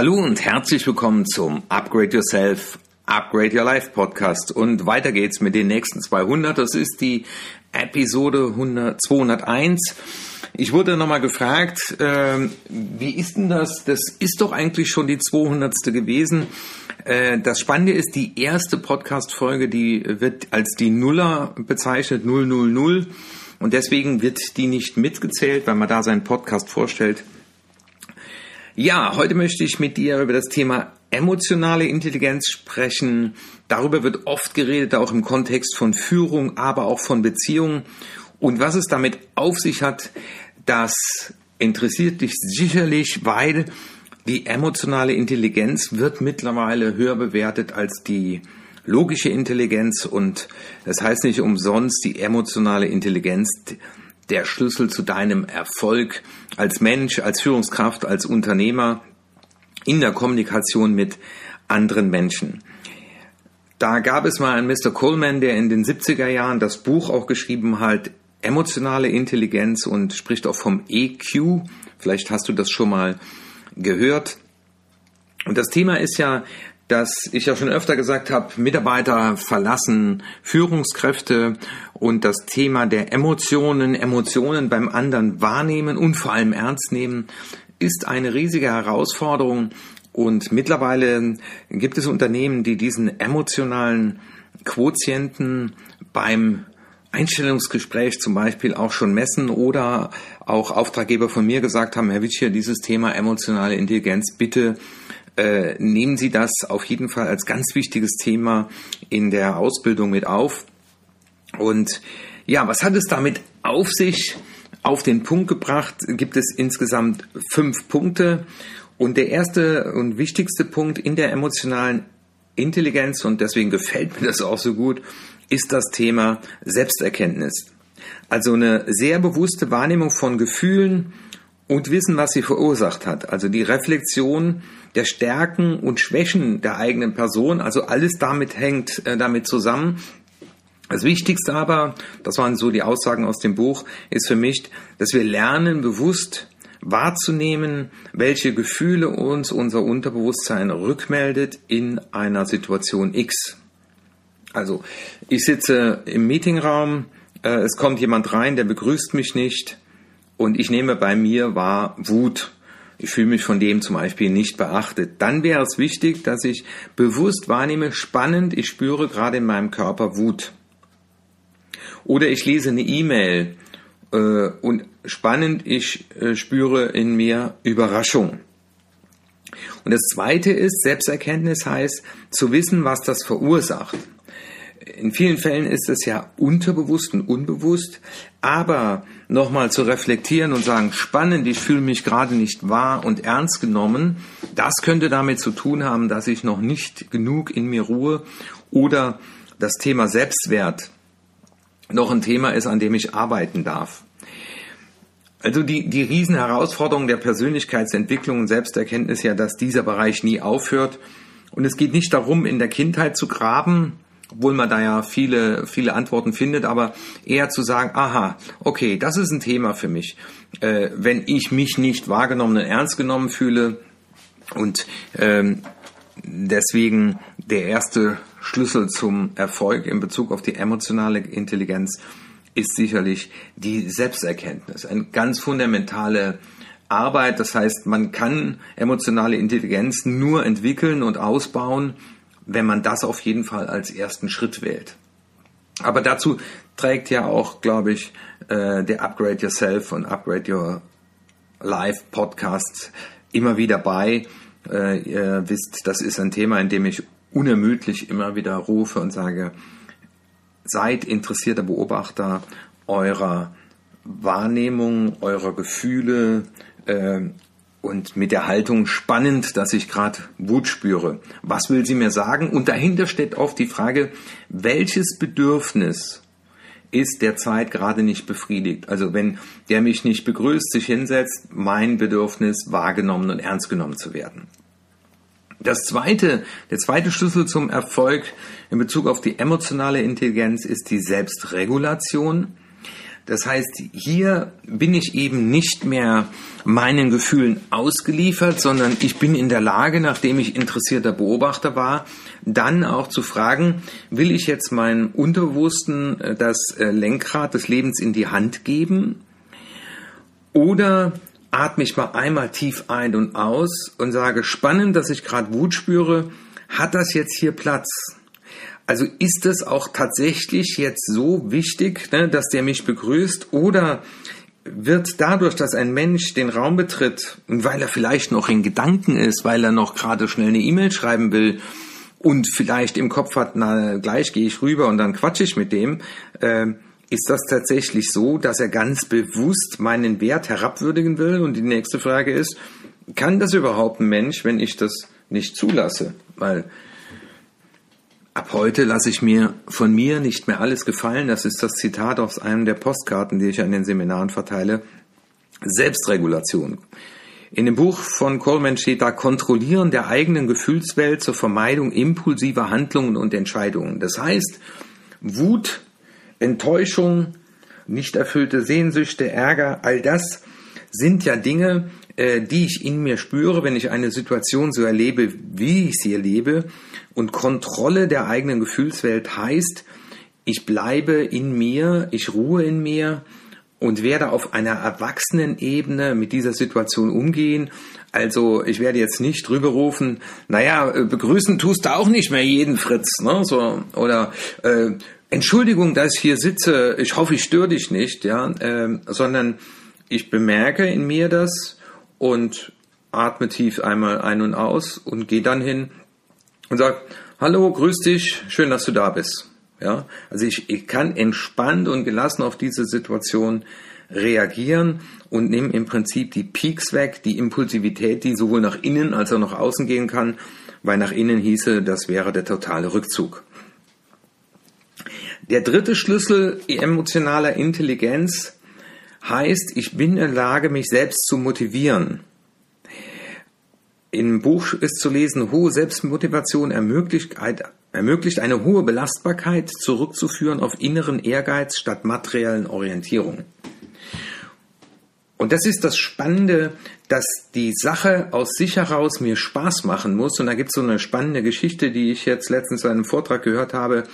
Hallo und herzlich willkommen zum Upgrade Yourself, Upgrade Your Life Podcast. Und weiter geht's mit den nächsten 200. Das ist die Episode 100, 201. Ich wurde nochmal gefragt, äh, wie ist denn das? Das ist doch eigentlich schon die 200. gewesen. Äh, das Spannende ist, die erste Podcast-Folge, die wird als die Nuller bezeichnet, 000. Und deswegen wird die nicht mitgezählt, weil man da seinen Podcast vorstellt. Ja, heute möchte ich mit dir über das Thema emotionale Intelligenz sprechen. Darüber wird oft geredet, auch im Kontext von Führung, aber auch von Beziehungen. Und was es damit auf sich hat, das interessiert dich sicherlich, weil die emotionale Intelligenz wird mittlerweile höher bewertet als die logische Intelligenz und das heißt nicht umsonst die emotionale Intelligenz der Schlüssel zu deinem Erfolg als Mensch, als Führungskraft, als Unternehmer in der Kommunikation mit anderen Menschen. Da gab es mal einen Mr. Coleman, der in den 70er Jahren das Buch auch geschrieben hat, emotionale Intelligenz und spricht auch vom EQ. Vielleicht hast du das schon mal gehört. Und das Thema ist ja, dass ich ja schon öfter gesagt habe, Mitarbeiter verlassen Führungskräfte und das Thema der Emotionen, Emotionen beim anderen wahrnehmen und vor allem ernst nehmen, ist eine riesige Herausforderung. Und mittlerweile gibt es Unternehmen, die diesen emotionalen Quotienten beim Einstellungsgespräch zum Beispiel auch schon messen oder auch Auftraggeber von mir gesagt haben, Herr Witsch, dieses Thema emotionale Intelligenz, bitte äh, nehmen Sie das auf jeden Fall als ganz wichtiges Thema in der Ausbildung mit auf. Und ja, was hat es damit auf sich? Auf den Punkt gebracht gibt es insgesamt fünf Punkte. Und der erste und wichtigste Punkt in der emotionalen Intelligenz, und deswegen gefällt mir das auch so gut, ist das Thema Selbsterkenntnis. Also eine sehr bewusste Wahrnehmung von Gefühlen und Wissen, was sie verursacht hat. Also die Reflexion der Stärken und Schwächen der eigenen Person. Also alles damit hängt äh, damit zusammen. Das Wichtigste aber, das waren so die Aussagen aus dem Buch, ist für mich, dass wir lernen, bewusst wahrzunehmen, welche Gefühle uns unser Unterbewusstsein rückmeldet in einer Situation X. Also ich sitze im Meetingraum, äh, es kommt jemand rein, der begrüßt mich nicht und ich nehme bei mir wahr Wut. Ich fühle mich von dem zum Beispiel nicht beachtet. Dann wäre es wichtig, dass ich bewusst wahrnehme, spannend, ich spüre gerade in meinem Körper Wut. Oder ich lese eine E-Mail äh, und spannend, ich äh, spüre in mir Überraschung. Und das Zweite ist, Selbsterkenntnis heißt zu wissen, was das verursacht in vielen Fällen ist es ja unterbewusst und unbewusst, aber nochmal zu reflektieren und sagen, spannend, ich fühle mich gerade nicht wahr und ernst genommen, das könnte damit zu tun haben, dass ich noch nicht genug in mir ruhe oder das Thema Selbstwert noch ein Thema ist, an dem ich arbeiten darf. Also die, die Riesenherausforderung der Persönlichkeitsentwicklung und Selbsterkenntnis ja, dass dieser Bereich nie aufhört. Und es geht nicht darum, in der Kindheit zu graben, obwohl man da ja viele, viele Antworten findet, aber eher zu sagen, aha, okay, das ist ein Thema für mich. Äh, wenn ich mich nicht wahrgenommen und ernst genommen fühle und ähm, deswegen der erste Schlüssel zum Erfolg in Bezug auf die emotionale Intelligenz ist sicherlich die Selbsterkenntnis. Eine ganz fundamentale Arbeit. Das heißt, man kann emotionale Intelligenz nur entwickeln und ausbauen, wenn man das auf jeden Fall als ersten Schritt wählt. Aber dazu trägt ja auch, glaube ich, äh, der Upgrade Yourself und Upgrade Your Life Podcast immer wieder bei. Äh, ihr wisst, das ist ein Thema, in dem ich unermüdlich immer wieder rufe und sage, seid interessierter Beobachter eurer Wahrnehmung, eurer Gefühle, äh, und mit der Haltung spannend, dass ich gerade Wut spüre. Was will sie mir sagen? Und dahinter steht oft die Frage, welches Bedürfnis ist derzeit gerade nicht befriedigt? Also wenn der mich nicht begrüßt, sich hinsetzt, mein Bedürfnis wahrgenommen und ernst genommen zu werden. Das zweite, der zweite Schlüssel zum Erfolg in Bezug auf die emotionale Intelligenz ist die Selbstregulation. Das heißt, hier bin ich eben nicht mehr meinen Gefühlen ausgeliefert, sondern ich bin in der Lage, nachdem ich interessierter Beobachter war, dann auch zu fragen, will ich jetzt meinem Unterbewussten äh, das äh, Lenkrad des Lebens in die Hand geben oder atme ich mal einmal tief ein und aus und sage, spannend, dass ich gerade Wut spüre, hat das jetzt hier Platz? Also ist es auch tatsächlich jetzt so wichtig, ne, dass der mich begrüßt oder wird dadurch, dass ein Mensch den Raum betritt weil er vielleicht noch in Gedanken ist, weil er noch gerade schnell eine E-Mail schreiben will und vielleicht im Kopf hat, na gleich gehe ich rüber und dann quatsche ich mit dem, äh, ist das tatsächlich so, dass er ganz bewusst meinen Wert herabwürdigen will? Und die nächste Frage ist, kann das überhaupt ein Mensch, wenn ich das nicht zulasse? Weil ab heute lasse ich mir von mir nicht mehr alles gefallen. Das ist das Zitat aus einem der Postkarten, die ich an den Seminaren verteile. Selbstregulation. In dem Buch von Coleman steht da Kontrollieren der eigenen Gefühlswelt zur Vermeidung impulsiver Handlungen und Entscheidungen. Das heißt, Wut Enttäuschung, nicht erfüllte Sehnsüchte, Ärger, all das sind ja Dinge, äh, die ich in mir spüre, wenn ich eine Situation so erlebe, wie ich sie erlebe. Und Kontrolle der eigenen Gefühlswelt heißt, ich bleibe in mir, ich ruhe in mir und werde auf einer erwachsenen Ebene mit dieser Situation umgehen. Also ich werde jetzt nicht drüber rufen, naja, äh, begrüßen tust du auch nicht mehr jeden Fritz, ne? So, oder äh, Entschuldigung, dass ich hier sitze, ich hoffe, ich störe dich nicht, ja, äh, sondern ich bemerke in mir das und atme tief einmal ein und aus und gehe dann hin und sage, hallo, grüß dich, schön, dass du da bist. Ja, also ich, ich kann entspannt und gelassen auf diese Situation reagieren und nehme im Prinzip die Peaks weg, die Impulsivität, die sowohl nach innen als auch nach außen gehen kann, weil nach innen hieße, das wäre der totale Rückzug. Der dritte Schlüssel emotionaler Intelligenz heißt, ich bin in der Lage, mich selbst zu motivieren. Im Buch ist zu lesen, hohe Selbstmotivation ermöglicht, ermöglicht eine hohe Belastbarkeit zurückzuführen auf inneren Ehrgeiz statt materiellen Orientierung. Und das ist das Spannende, dass die Sache aus sich heraus mir Spaß machen muss. Und da gibt es so eine spannende Geschichte, die ich jetzt letztens in einem Vortrag gehört habe.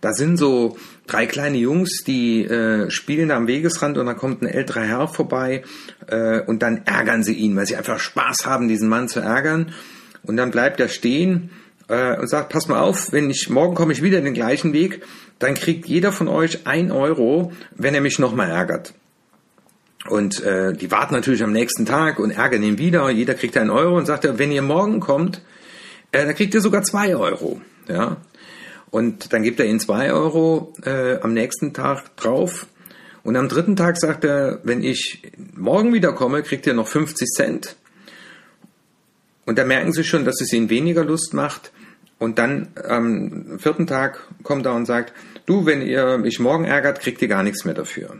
Da sind so drei kleine Jungs, die äh, spielen am Wegesrand und da kommt ein älterer Herr vorbei äh, und dann ärgern sie ihn, weil sie einfach Spaß haben, diesen Mann zu ärgern. Und dann bleibt er stehen äh, und sagt, pass mal auf, wenn ich morgen komme ich wieder den gleichen Weg, dann kriegt jeder von euch ein Euro, wenn er mich nochmal ärgert. Und äh, die warten natürlich am nächsten Tag und ärgern ihn wieder. Jeder kriegt einen Euro und sagt, wenn ihr morgen kommt, äh, dann kriegt ihr sogar zwei Euro. Ja, und dann gibt er ihnen zwei Euro äh, am nächsten Tag drauf. Und am dritten Tag sagt er, wenn ich morgen wieder komme, kriegt ihr noch 50 Cent. Und da merken sie schon, dass es ihnen weniger Lust macht. Und dann am vierten Tag kommt er und sagt, du, wenn ihr mich morgen ärgert, kriegt ihr gar nichts mehr dafür.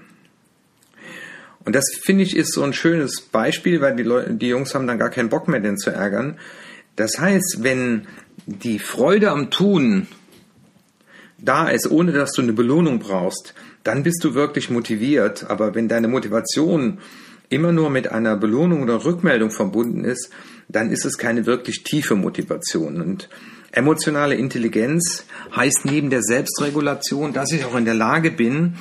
Und das finde ich ist so ein schönes Beispiel, weil die, Leute, die Jungs haben dann gar keinen Bock mehr, den zu ärgern. Das heißt, wenn die Freude am Tun da ist, ohne dass du eine Belohnung brauchst, dann bist du wirklich motiviert. Aber wenn deine Motivation immer nur mit einer Belohnung oder Rückmeldung verbunden ist, dann ist es keine wirklich tiefe Motivation. Und emotionale Intelligenz heißt neben der Selbstregulation, dass ich auch in der Lage bin,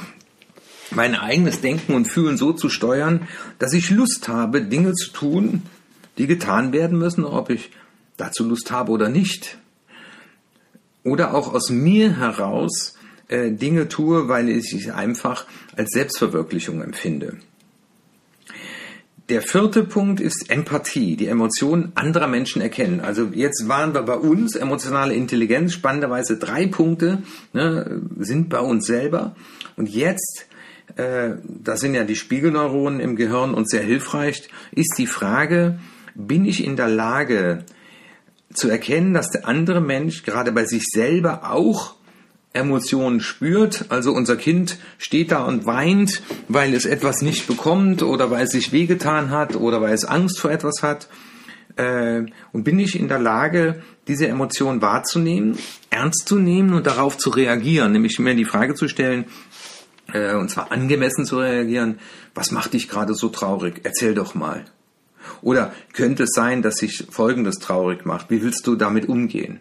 mein eigenes Denken und Fühlen so zu steuern, dass ich Lust habe, Dinge zu tun, die getan werden müssen, ob ich dazu Lust habe oder nicht oder auch aus mir heraus äh, Dinge tue, weil ich sie einfach als Selbstverwirklichung empfinde. Der vierte Punkt ist Empathie, die Emotionen anderer Menschen erkennen. Also jetzt waren wir bei uns, emotionale Intelligenz, spannenderweise drei Punkte ne, sind bei uns selber. Und jetzt, äh, das sind ja die Spiegelneuronen im Gehirn und sehr hilfreich, ist die Frage, bin ich in der Lage, zu erkennen, dass der andere Mensch gerade bei sich selber auch Emotionen spürt. Also unser Kind steht da und weint, weil es etwas nicht bekommt oder weil es sich wehgetan hat oder weil es Angst vor etwas hat. Äh, und bin ich in der Lage, diese Emotion wahrzunehmen, ernst zu nehmen und darauf zu reagieren, nämlich mir die Frage zu stellen, äh, und zwar angemessen zu reagieren. Was macht dich gerade so traurig? Erzähl doch mal. Oder könnte es sein, dass sich Folgendes traurig macht? Wie willst du damit umgehen?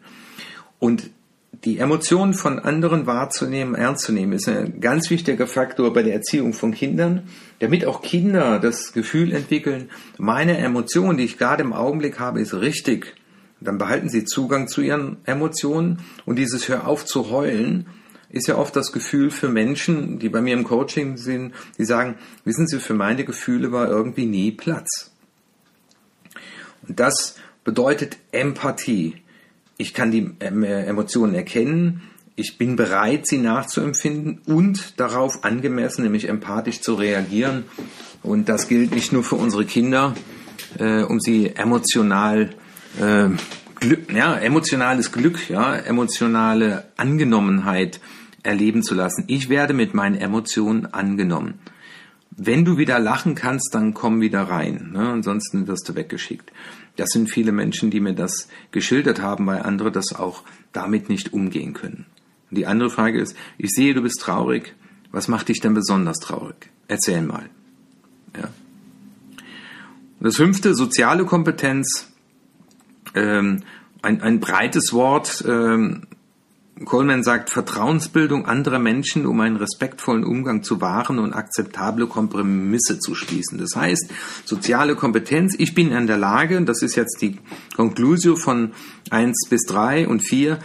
Und die Emotionen von anderen wahrzunehmen, ernst zu nehmen, ist ein ganz wichtiger Faktor bei der Erziehung von Kindern, damit auch Kinder das Gefühl entwickeln, meine Emotion, die ich gerade im Augenblick habe, ist richtig. Dann behalten sie Zugang zu ihren Emotionen und dieses Hör auf zu heulen ist ja oft das Gefühl für Menschen, die bei mir im Coaching sind, die sagen, wissen Sie, für meine Gefühle war irgendwie nie Platz. Und das bedeutet Empathie. Ich kann die Emotionen erkennen, ich bin bereit, sie nachzuempfinden und darauf angemessen, nämlich empathisch zu reagieren. Und das gilt nicht nur für unsere Kinder, äh, um sie emotional äh, Glück, ja, emotionales Glück, ja, emotionale Angenommenheit erleben zu lassen. Ich werde mit meinen Emotionen angenommen. Wenn du wieder lachen kannst, dann komm wieder rein. Ne? Ansonsten wirst du weggeschickt. Das sind viele Menschen, die mir das geschildert haben, weil andere das auch damit nicht umgehen können. Die andere Frage ist, ich sehe, du bist traurig. Was macht dich denn besonders traurig? Erzähl mal. Ja. Das fünfte, soziale Kompetenz. Ähm, ein, ein breites Wort, ähm, Coleman sagt, Vertrauensbildung anderer Menschen, um einen respektvollen Umgang zu wahren und akzeptable Kompromisse zu schließen. Das heißt, soziale Kompetenz, ich bin in der Lage, das ist jetzt die Conclusio von eins bis drei und vier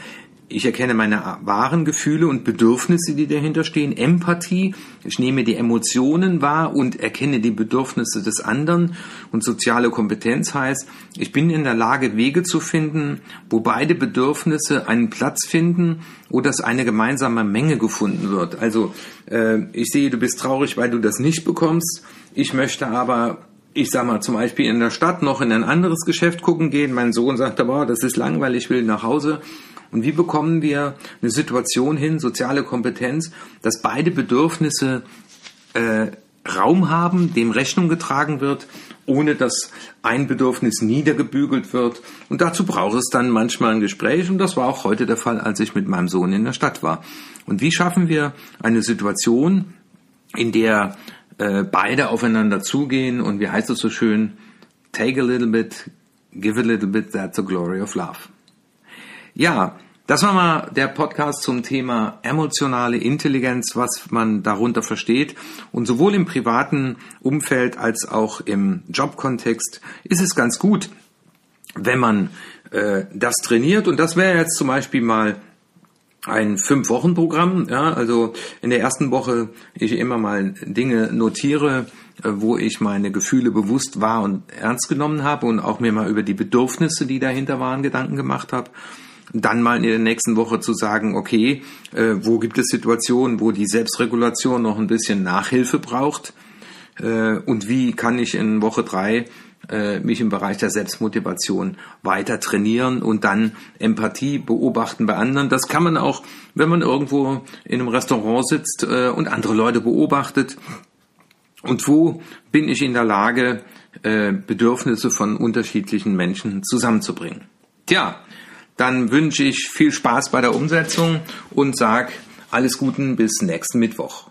ich erkenne meine wahren Gefühle und Bedürfnisse, die dahinter stehen. Empathie, ich nehme die Emotionen wahr und erkenne die Bedürfnisse des anderen. Und soziale Kompetenz heißt, ich bin in der Lage, Wege zu finden, wo beide Bedürfnisse einen Platz finden oder dass eine gemeinsame Menge gefunden wird. Also äh, ich sehe, du bist traurig, weil du das nicht bekommst. Ich möchte aber ich sag mal, zum Beispiel in der Stadt noch in ein anderes Geschäft gucken gehen. Mein Sohn sagt, aber das ist langweilig, ich will nach Hause. Und wie bekommen wir eine Situation hin, soziale Kompetenz, dass beide Bedürfnisse äh, Raum haben, dem Rechnung getragen wird, ohne dass ein Bedürfnis niedergebügelt wird. Und dazu braucht es dann manchmal ein Gespräch. Und das war auch heute der Fall, als ich mit meinem Sohn in der Stadt war. Und wie schaffen wir eine Situation, in der äh, beide aufeinander zugehen und wie heißt es so schön, take a little bit, give a little bit, that's the glory of love. Ja, das war mal der Podcast zum Thema emotionale Intelligenz, was man darunter versteht. Und sowohl im privaten Umfeld als auch im Jobkontext ist es ganz gut, wenn man äh, das trainiert. Und das wäre jetzt zum Beispiel mal ein Fünf-Wochen-Programm. Ja, also in der ersten Woche ich immer mal Dinge notiere, äh, wo ich meine Gefühle bewusst wahr und ernst genommen habe und auch mir mal über die Bedürfnisse, die dahinter waren, Gedanken gemacht habe dann mal in der nächsten Woche zu sagen, okay, äh, wo gibt es Situationen, wo die Selbstregulation noch ein bisschen Nachhilfe braucht äh, und wie kann ich in Woche drei äh, mich im Bereich der Selbstmotivation weiter trainieren und dann Empathie beobachten bei anderen. Das kann man auch, wenn man irgendwo in einem Restaurant sitzt äh, und andere Leute beobachtet. Und wo bin ich in der Lage, äh, Bedürfnisse von unterschiedlichen Menschen zusammenzubringen? Tja, dann wünsche ich viel Spaß bei der Umsetzung und sag alles Guten bis nächsten Mittwoch.